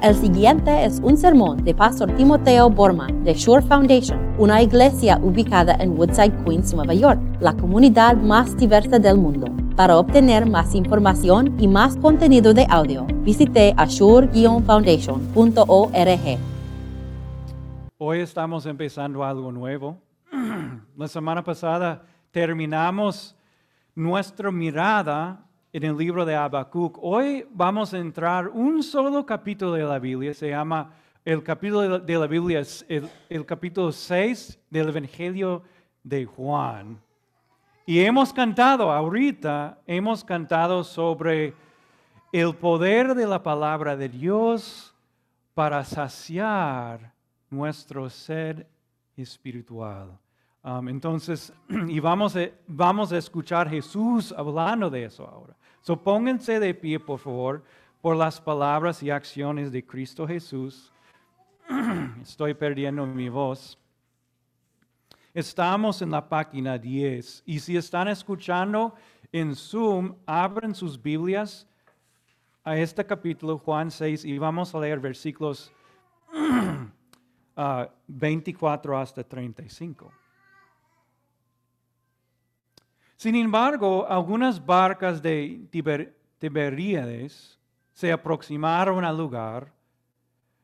El siguiente es un sermón de Pastor Timoteo Borman de Shore Foundation, una iglesia ubicada en Woodside, Queens, Nueva York, la comunidad más diversa del mundo. Para obtener más información y más contenido de audio, visite ashore-foundation.org. Hoy estamos empezando algo nuevo. La semana pasada terminamos nuestra mirada en el libro de Habacuc. Hoy vamos a entrar un solo capítulo de la Biblia, se llama el capítulo de la Biblia, el, capítulo 6 del Evangelio de Juan. Y hemos cantado, ahorita hemos cantado sobre el poder de la palabra de Dios para saciar nuestro ser espiritual. Entonces, y vamos a, vamos a escuchar Jesús hablando de eso ahora. So pónganse de pie, por favor, por las palabras y acciones de Cristo Jesús. Estoy perdiendo mi voz. Estamos en la página 10 y si están escuchando en Zoom, abren sus Biblias a este capítulo, Juan 6, y vamos a leer versículos 24 ah, hasta 35. Sin embargo, algunas barcas de Tiberíades se aproximaron al lugar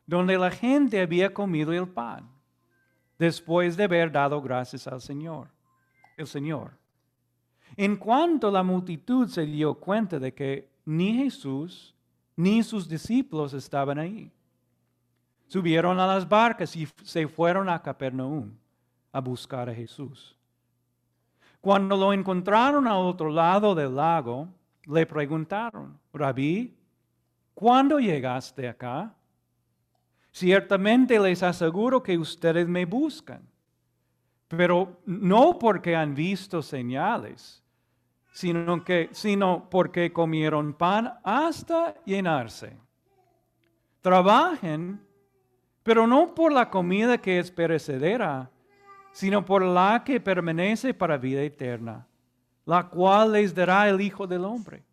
donde la gente había comido el pan, después de haber dado gracias al Señor, el Señor. En cuanto la multitud se dio cuenta de que ni Jesús ni sus discípulos estaban ahí, subieron a las barcas y se fueron a Capernaum a buscar a Jesús. Cuando lo encontraron al otro lado del lago, le preguntaron, Rabí, ¿cuándo llegaste acá? Ciertamente les aseguro que ustedes me buscan, pero no porque han visto señales, sino, que, sino porque comieron pan hasta llenarse. Trabajen, pero no por la comida que es perecedera, sino por la que permanece para vida eterna, la cual les dará el Hijo del Hombre.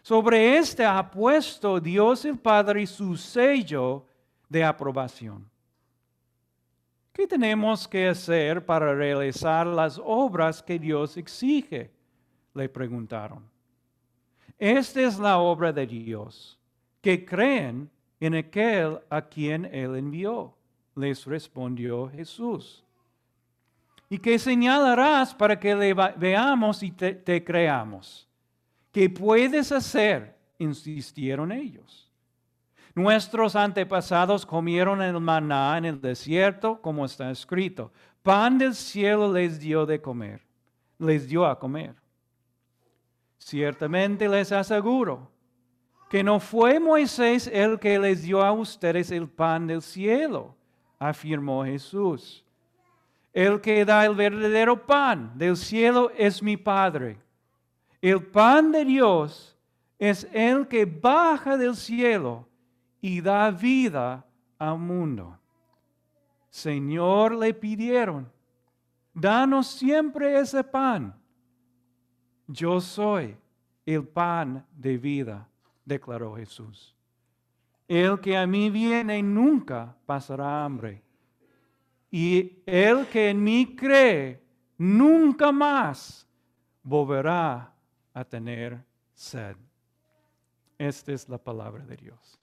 Sobre este ha puesto Dios el Padre su sello de aprobación. ¿Qué tenemos que hacer para realizar las obras que Dios exige? Le preguntaron. Esta es la obra de Dios, que creen en aquel a quien Él envió. Les respondió Jesús. ¿Y qué señalarás para que le veamos y te, creamos? ¿Qué puedes hacer? Insistieron ellos. Nuestros antepasados comieron el maná en el desierto, como está escrito. Pan del cielo les dio de comer, les dio a comer. Ciertamente les aseguro que no fue Moisés el que les dio a ustedes el pan del cielo, afirmó Jesús el que da el verdadero pan del cielo es mi Padre. El pan de Dios es el que baja del cielo y da vida al mundo. Señor, le pidieron, danos siempre ese pan. Yo soy el pan de vida, declaró Jesús. El que a mí viene nunca pasará hambre y el que en mí cree nunca más volverá a tener sed. Esta es la palabra de Dios.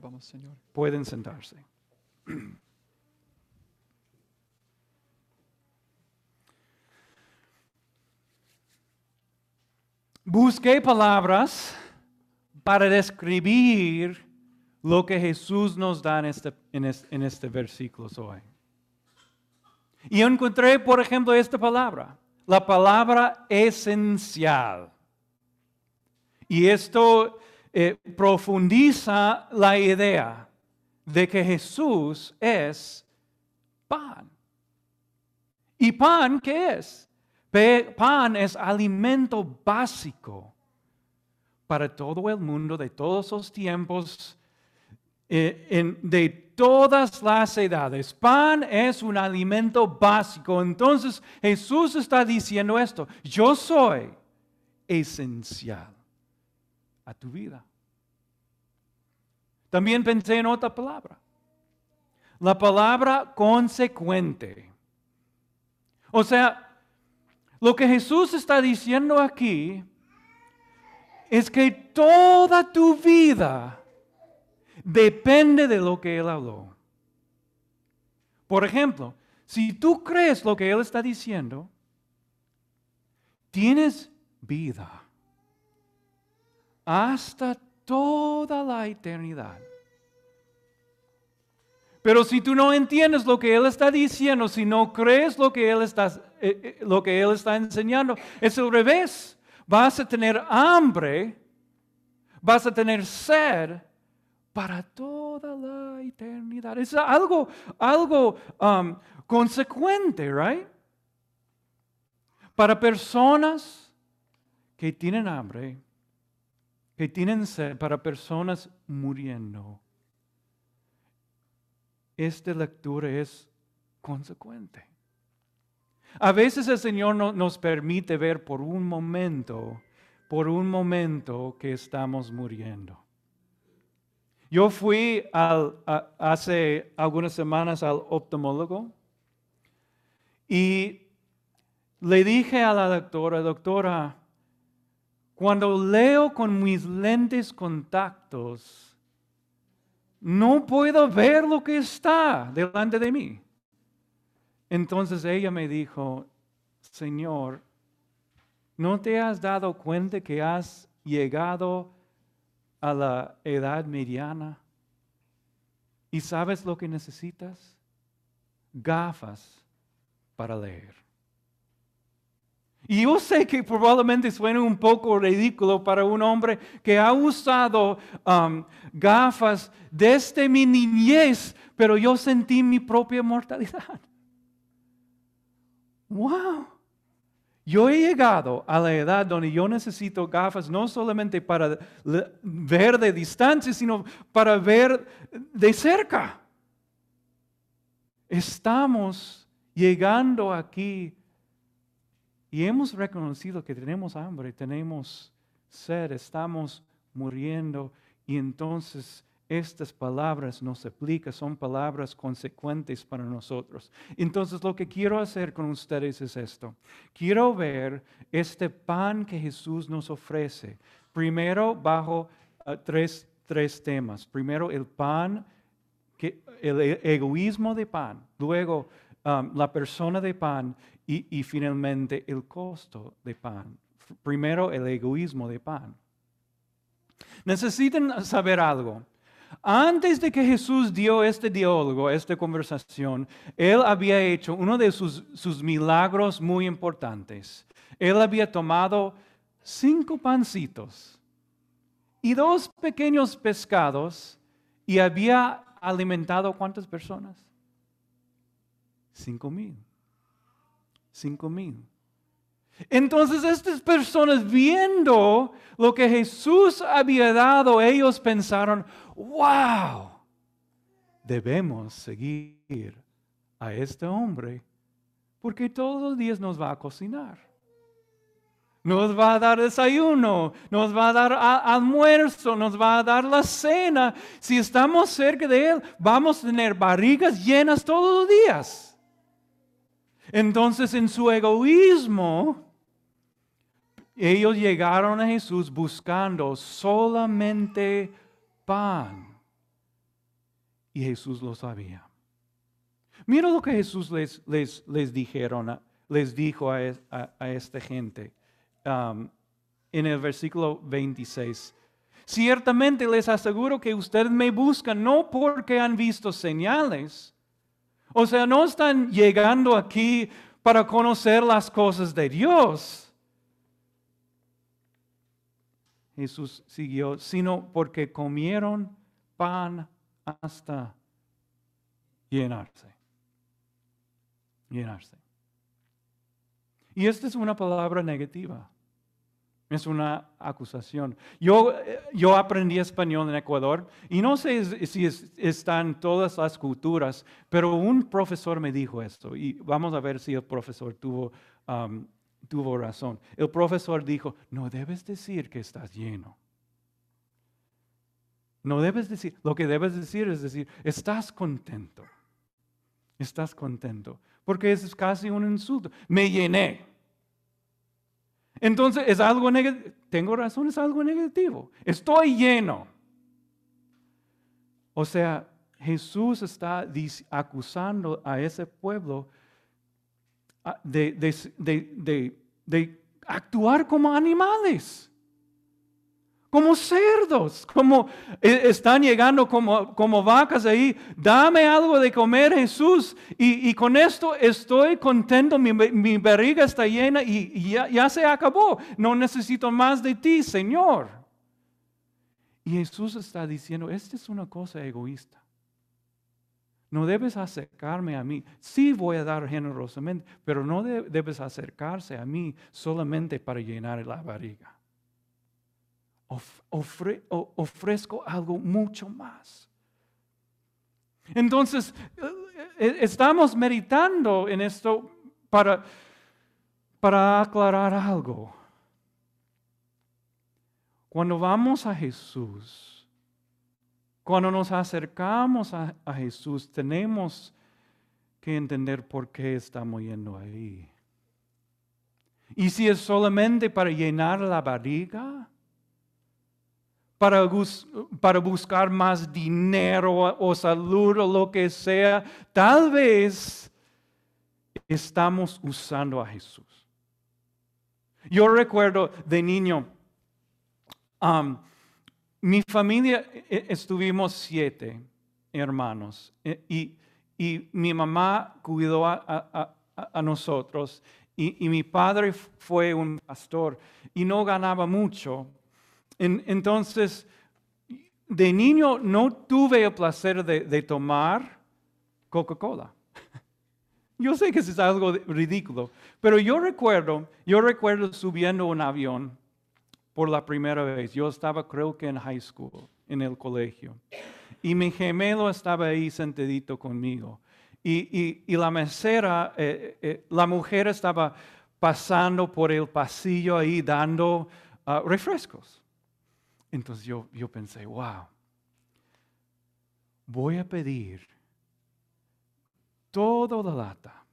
vamos, Señor. Pueden sentarse. Busqué palabras para describir lo que Jesús nos da en este, en este, en este versículo hoy. Y encontré, por ejemplo, esta palabra, la palabra esencial. Y esto eh, profundiza la idea de que Jesús es pan. ¿Y pan qué es? Pan es alimento básico para todo el mundo de todos los tiempos, eh, de todas las edades. Pan es un alimento básico. Entonces Jesús está diciendo esto. Yo soy esencial a tu vida. También pensé en otra palabra. La palabra consecuente. O sea, lo que Jesús está diciendo aquí es que toda tu vida depende de lo que Él habló. Por ejemplo, si tú crees lo que Él está diciendo, tienes vida hasta toda la eternidad. Pero si tú no entiendes lo que Él está diciendo, si no crees lo que Él está, eh, eh, lo que Él está enseñando, es al revés. Vas a tener hambre, vas a tener sed para toda la eternidad. Es algo, algo um, consecuente, right? Para personas que tienen hambre, que tienen sed, para personas muriendo esta lectura es consecuente. A veces el Señor no, nos permite ver por un momento, por un momento que estamos muriendo. Yo fui hace algunas semanas al oftalmólogo y le dije a la doctora, doctora, cuando leo con mis lentes contactos, no puedo ver lo que está delante de mí. Entonces ella me dijo, Señor, ¿no te has dado cuenta que has llegado a la edad mediana? ¿Y sabes lo que necesitas? Gafas para leer. Y yo sé que probablemente suene un poco ridículo para un hombre que ha usado um, gafas desde mi niñez, pero yo sentí mi propia mortalidad. ¡Wow! Yo he llegado a la edad donde yo necesito gafas no solamente para ver de distancia, sino para ver de cerca. Estamos llegando aquí y hemos reconocido que tenemos hambre, tenemos sed, estamos muriendo. Y entonces estas palabras nos aplican, son palabras consecuentes para nosotros. Entonces lo que quiero hacer con ustedes es esto. Quiero ver este pan que Jesús nos ofrece. Primero bajo ah, tres, tres temas. Primero el pan, que, el e-, egoísmo de pan. Luego um, la persona de pan y, finalmente el costo de pan. Primero el egoísmo de pan. Necesitan saber algo. Antes de que Jesús dio este diálogo, esta conversación, Él había hecho uno de sus, sus, milagros muy importantes. Él había tomado cinco pancitos y dos pequeños pescados y había alimentado cuántas personas? Cinco mil. Cinco mil. Entonces estas personas viendo lo que Jesús había dado, ellos pensaron, wow, debemos seguir a este hombre porque todos los días nos va a cocinar. Nos va a dar desayuno, nos va a dar almuerzo, nos va a dar la cena. Si estamos cerca de Él, vamos a tener barrigas llenas todos los días. Entonces en su egoísmo, ellos llegaron a Jesús buscando solamente pan. Y Jesús lo sabía. Mira lo que Jesús les, les, dijeron, les dijo a, esta gente um, en el versículo 26. Ciertamente les aseguro que ustedes me buscan no porque han visto señales, o sea, no están llegando aquí para conocer las cosas de Dios. Jesús siguió, sino porque comieron pan hasta llenarse. Llenarse. Y esta es una palabra negativa. Es una acusación. Yo, yo aprendí español en Ecuador y no sé si están todas las culturas, pero un profesor me dijo esto y vamos a ver si el profesor tuvo, um, tuvo razón. El profesor dijo, no debes decir que estás lleno. No debes decir, lo que debes decir es decir, estás contento. Estás contento. Porque es casi un insulto. Me llené. Entonces es algo negativo. Tengo razón, es algo negativo. Estoy lleno. O sea, Jesús está acusando a ese pueblo ah, de, de actuar como animales como cerdos, como eh, están llegando como, como vacas ahí. Dame algo de comer, Jesús, y, con esto estoy contento, mi, mi barriga está llena y, ya, ya se acabó. No necesito más de ti, Señor. Y Jesús está diciendo, esta es una cosa egoísta. No debes acercarme a mí. Sí voy a dar generosamente, pero no debes acercarse a mí solamente para llenar la barriga ofrezco algo mucho más. Entonces, eh, eh, estamos meditando en esto para, para aclarar algo. Cuando vamos a Jesús, cuando nos acercamos a, a Jesús, tenemos que entender por qué estamos yendo ahí. Y si es solamente para llenar la barriga, para, buscar más dinero o salud o lo que sea, tal vez estamos usando a Jesús. Yo recuerdo de niño, um, mi familia e, estuvimos siete hermanos e, y, mi mamá cuidó a, nosotros y, mi padre fue un pastor y no ganaba mucho, entonces, de niño no tuve el placer de, tomar Coca-Cola. Yo sé que es algo ridículo, pero yo recuerdo, yo recuerdo subiendo un avión por la primera vez. Yo estaba creo que en high school, en el colegio. Y mi gemelo estaba ahí sentadito conmigo. Y, la mesera, eh, eh, la mujer estaba pasando por el pasillo ahí dando ah, refrescos. Entonces yo, yo pensé, wow, voy a pedir toda la lata,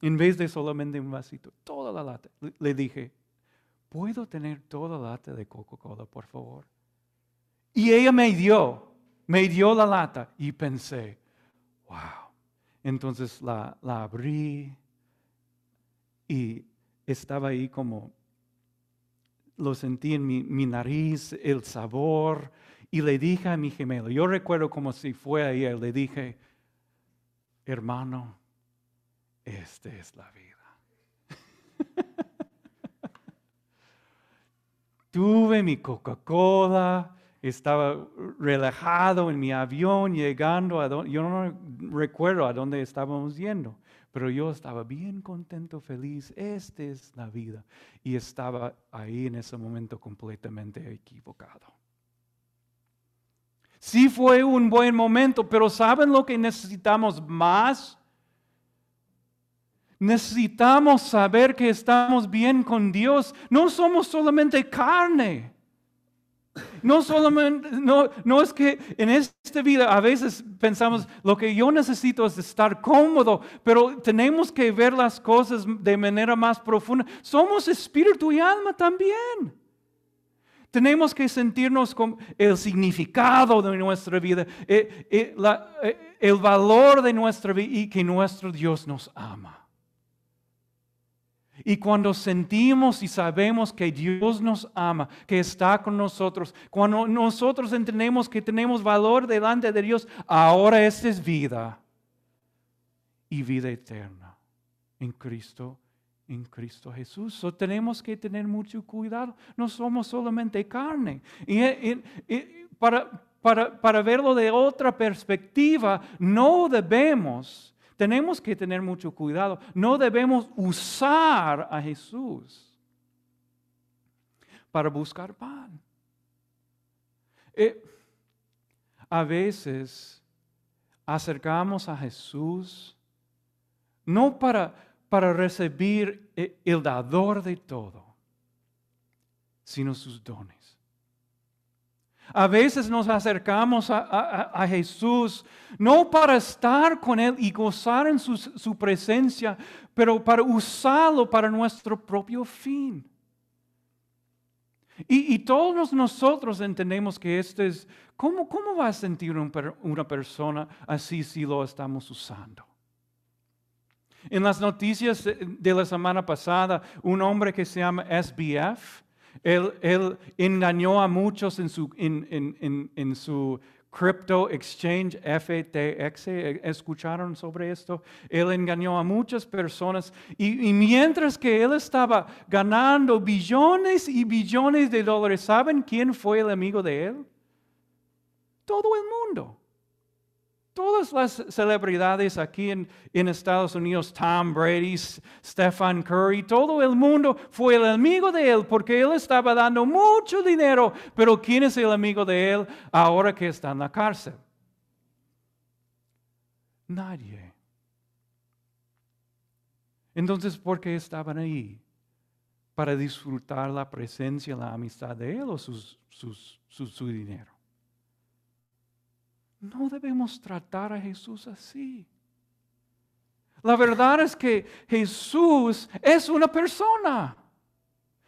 en vez de solamente un vasito, toda la lata. Le dije, ¿puedo tener toda la lata de Coca-Cola, por favor? Y ella me dio, me dio la lata y pensé, wow. Entonces la, la abrí y estaba ahí como lo sentí en mi, nariz, el sabor, y le dije a mi gemelo, yo recuerdo como si fue ayer, le dije, hermano, esta es la vida. Tuve mi Coca-Cola, estaba relajado en mi avión llegando a donde, yo no recuerdo a dónde estábamos yendo, pero yo estaba bien contento, feliz. Esta es la vida. Y estaba ahí en ese momento completamente equivocado. Sí fue un buen momento, pero ¿saben lo que necesitamos más? Necesitamos saber que estamos bien con Dios. No somos solamente carne. No es que en esta vida a veces pensamos, lo que yo necesito es estar cómodo, pero tenemos que ver las cosas de manera más profunda. Somos espíritu y alma también. Tenemos que sentirnos con el significado de nuestra vida, eh, eh, eh, el valor de nuestra vida y que nuestro Dios nos ama. Y cuando sentimos y sabemos que Dios nos ama, que está con nosotros, cuando nosotros entendemos que tenemos valor delante de Dios, ahora esta es vida y vida eterna en Cristo, en Cristo Jesús. So, tenemos que tener mucho cuidado. No somos solamente carne. Y, para, para, para verlo de otra perspectiva, no debemos tenemos que tener mucho cuidado. No debemos usar a Jesús para buscar pan. Eh, a veces acercamos a Jesús no para, para recibir eh, el dador de todo, sino sus dones. A veces nos acercamos a, Jesús no para estar con Él y gozar en su, presencia, pero para usarlo para nuestro propio fin. Y, todos nosotros entendemos que este es, ¿cómo, cómo va a sentir una persona así si lo estamos usando? En las noticias de la semana pasada, un hombre que se llama SBF, él, engañó a muchos en su, en, en- en- su crypto exchange FTX. ¿Escucharon sobre esto? Él engañó a muchas personas y, y mientras que él estaba ganando billones y billones de dólares, ¿saben quién fue el amigo de él? Todo el mundo. Todas las celebridades aquí en, Estados Unidos, Tom Brady, Stephen Curry, todo el mundo fue el amigo de él porque él estaba dando mucho dinero. Pero ¿quién es el amigo de él ahora que está en la cárcel? Nadie. Entonces, ¿por qué estaban ahí? Para disfrutar la presencia, la amistad de él o su dinero. No debemos tratar a Jesús así. La verdad es que Jesús es una persona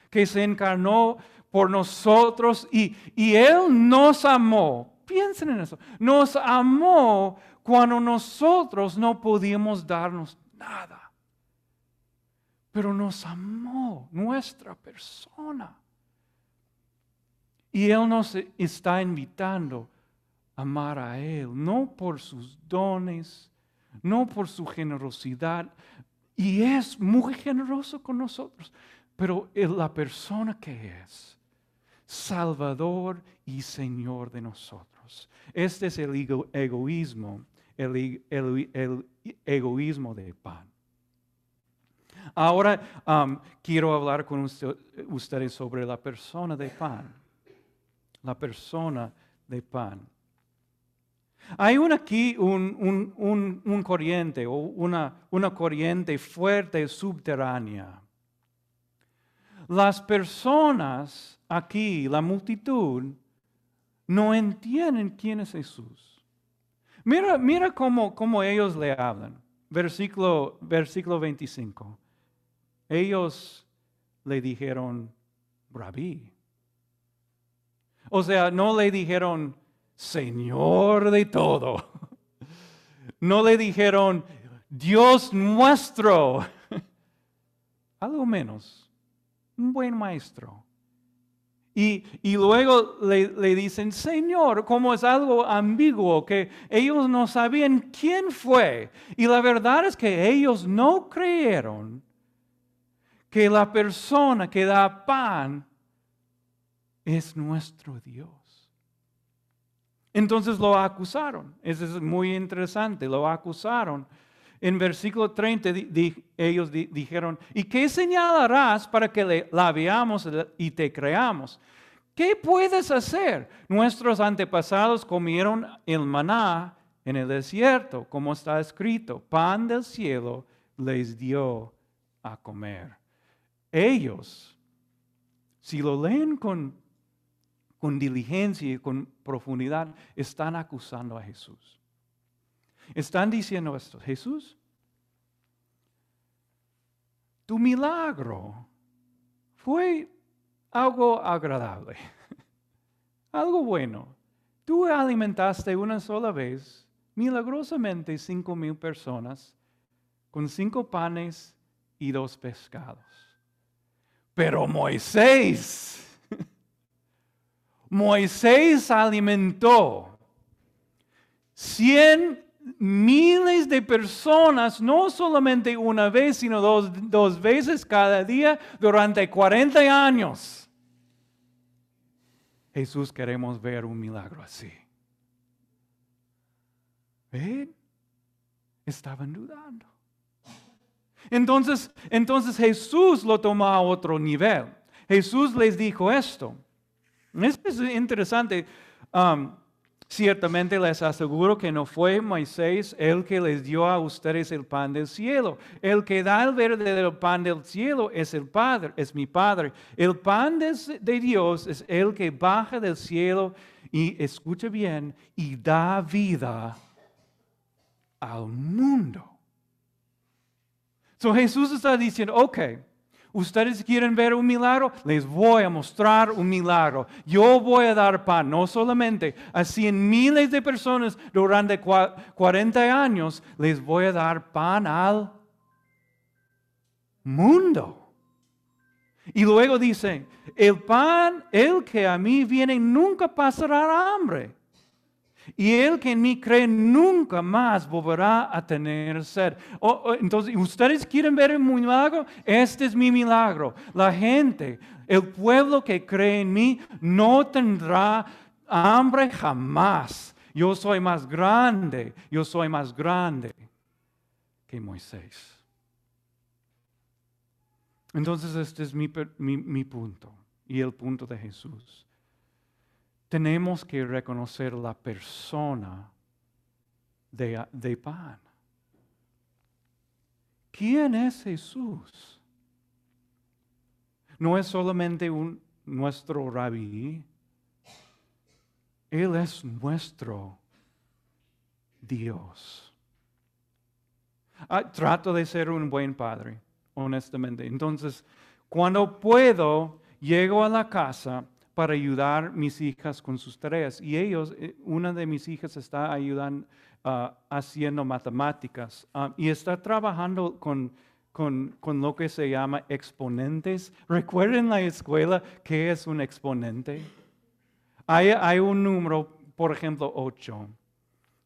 que se encarnó por nosotros y, y Él nos amó. Piensen en eso. Nos amó cuando nosotros no podíamos darnos nada. Pero nos amó nuestra persona. Y Él nos está invitando amar a Él, no por sus dones, no por su generosidad. Y es muy generoso con nosotros, pero es la persona que es, Salvador y Señor de nosotros. Este es el ego- egoísmo, el, el- el egoísmo de pan. Ahora um, quiero hablar con usted- ustedes sobre la persona de pan. La persona de pan. Hay un aquí un, un- un- corriente o una, una corriente fuerte subterránea. Las personas aquí, la multitud, no entienden quién es Jesús. Mira, mira cómo, cómo ellos le hablan. Versículo, versículo 25. Ellos le dijeron, rabí. O sea, no le dijeron, Señor de todo. No le dijeron, Dios nuestro. Algo menos, un buen maestro. Y, y luego le, le dicen, Señor, como es algo ambiguo, que ellos no sabían quién fue. Y la verdad es que ellos no creyeron que la persona que da pan es nuestro Dios. Entonces lo acusaron. Eso es muy interesante. Lo acusaron. En versículo 30 di- di- ellos di- dijeron, ¿y qué señalarás para que le- la veamos y te creamos? ¿Qué puedes hacer? Nuestros antepasados comieron el maná en el desierto, como está escrito, pan del cielo les dio a comer. Ellos, si lo leen con, con diligencia y con profundidad, están acusando a Jesús. Están diciendo esto, Jesús, tu milagro fue algo agradable, algo bueno. Tú alimentaste una sola vez, milagrosamente, cinco mil personas con cinco panes y dos pescados. Pero Moisés, Moisés alimentó cien miles de personas, no solamente una vez, sino dos, dos veces cada día durante 40 años. Jesús queremos ver un milagro así. ¿Ven? Estaban dudando. Entonces, entonces Jesús lo tomó a otro nivel. Jesús les dijo esto. Es interesante. Um, ciertamente les aseguro que no fue Moisés el que les dio a ustedes el pan del cielo. El que da el verdadero pan del cielo es el Padre, es mi Padre. El pan de, de Dios es el que baja del cielo y escuche bien, y da vida al mundo. So Jesús está diciendo, ok, ustedes quieren ver un milagro, les voy a mostrar un milagro. Yo voy a dar pan, no solamente a cien miles de personas durante 40 años, les voy a dar pan al mundo. Y luego dice, el pan, el que a mí viene, nunca pasará hambre. Y el que en mí cree nunca más volverá a tener sed. entonces, ¿ustedes quieren ver el milagro? Este es mi milagro. La gente, el pueblo que cree en mí, no tendrá hambre jamás. Yo soy más grande, yo soy más grande que Moisés. Entonces este es mi, punto y el punto de Jesús. Tenemos que reconocer la persona de, pan. ¿Quién es Jesús? No es solamente un, nuestro rabí, Él es nuestro Dios. Ah, trato de ser un buen padre honestamente. Entonces, cuando puedo, llego a la casa para ayudar a mis hijas con sus tareas. Y ellos, eh, una de mis hijas está ayudando, ah, haciendo matemáticas ah, y está trabajando con, con, con, lo que se llama exponentes. ¿Recuerden la escuela qué es un exponente? Hay, hay un número, por ejemplo, 8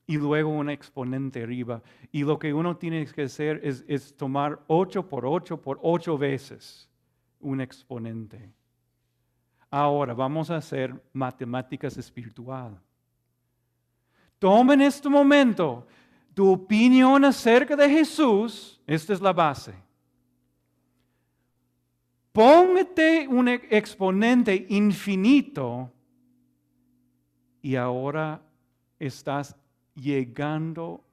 y luego un exponente arriba. Y lo que uno tiene que hacer es, tomar 8 por 8 por 8 veces un exponente. Ahora vamos a hacer matemáticas espiritual. Toma en este momento tu opinión acerca de Jesús. Esta es la base. Póngate un exponente infinito y ahora estás llegando,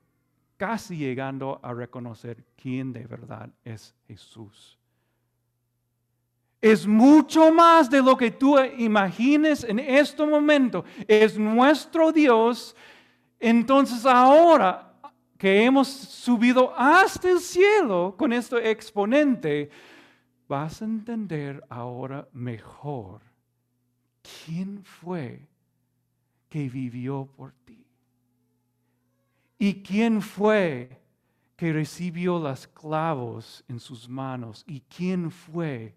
casi llegando a reconocer quién de verdad es Jesús. Es mucho más de lo que tú imagines en este momento. Es nuestro Dios. Entonces ahora que hemos subido hasta el cielo con este exponente, vas a entender ahora mejor quién fue que vivió por ti. ¿Y quién fue que recibió las clavos en sus manos? ¿Y quién fue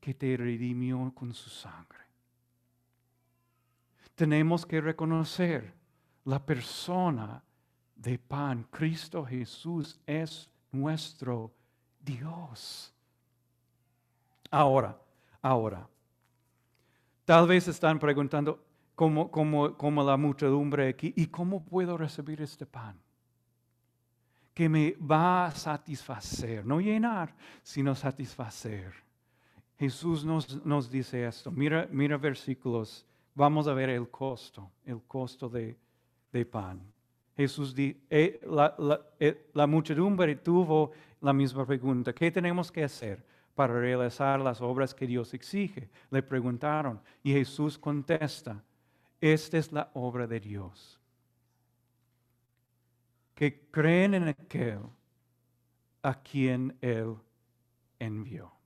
que te redimió con su sangre? Tenemos que reconocer la persona de pan. Cristo Jesús es nuestro Dios. Ahora, ahora, tal vez están preguntando, como, como, la muchedumbre aquí. ¿Y cómo puedo recibir este pan? Que me va a satisfacer, no llenar, sino satisfacer. Jesús nos, nos dice esto. Mira, mira versículos. Vamos a ver el costo, el costo de, pan. Jesús dice, eh, eh, la muchedumbre tuvo la misma pregunta. ¿Qué tenemos que hacer? para realizar las obras que Dios exige? Le preguntaron y Jesús contesta, esta es la obra de Dios. Que creen en aquel a quien Él envió.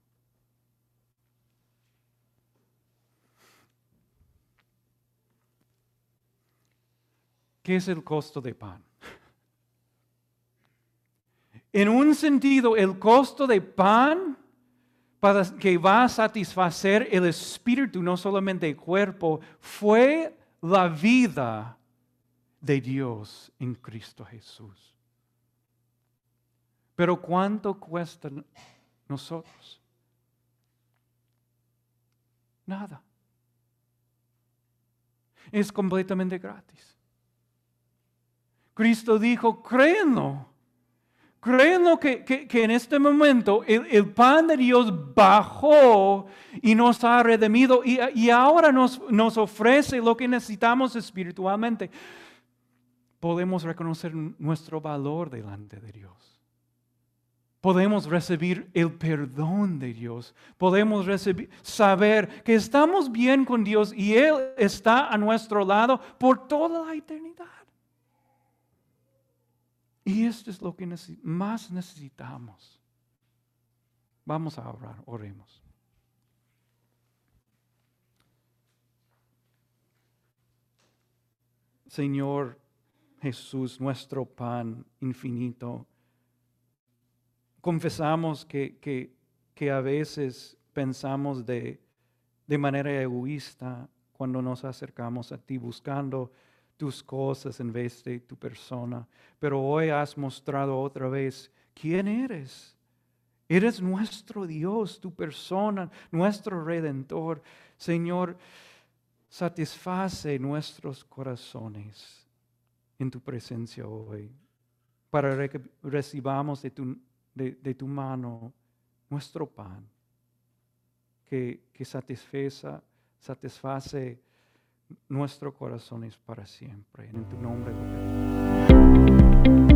¿Qué es el costo de pan? En un sentido, el costo de pan para que va a satisfacer el espíritu, no solamente el cuerpo, fue la vida de Dios en Cristo Jesús. Pero ¿cuánto cuesta nosotros? Nada. Es completamente gratis. Cristo dijo, créenlo. Créenlo que, que, en este momento el, pan de Dios bajó y nos ha redimido y, y ahora nos, nos, ofrece lo que necesitamos espiritualmente. Podemos reconocer nuestro valor delante de Dios. podemos recibir el perdón de Dios. Podemos recibir, saber que estamos bien con Dios y Él está a nuestro lado por toda la eternidad. Y esto es lo que más necesitamos. Vamos a orar, oremos. Señor Jesús, nuestro pan infinito, confesamos que, que, a veces pensamos de, de manera egoísta cuando nos acercamos a ti buscando tus cosas en vez de tu persona. Pero hoy has mostrado otra vez quién eres. Eres nuestro Dios, tu persona, nuestro redentor. Señor, satisface nuestros corazones en tu presencia hoy, para que recibamos de tu, mano nuestro pan, que, que satisface, nuestro corazón es para siempre. En tu nombre lo pedimos.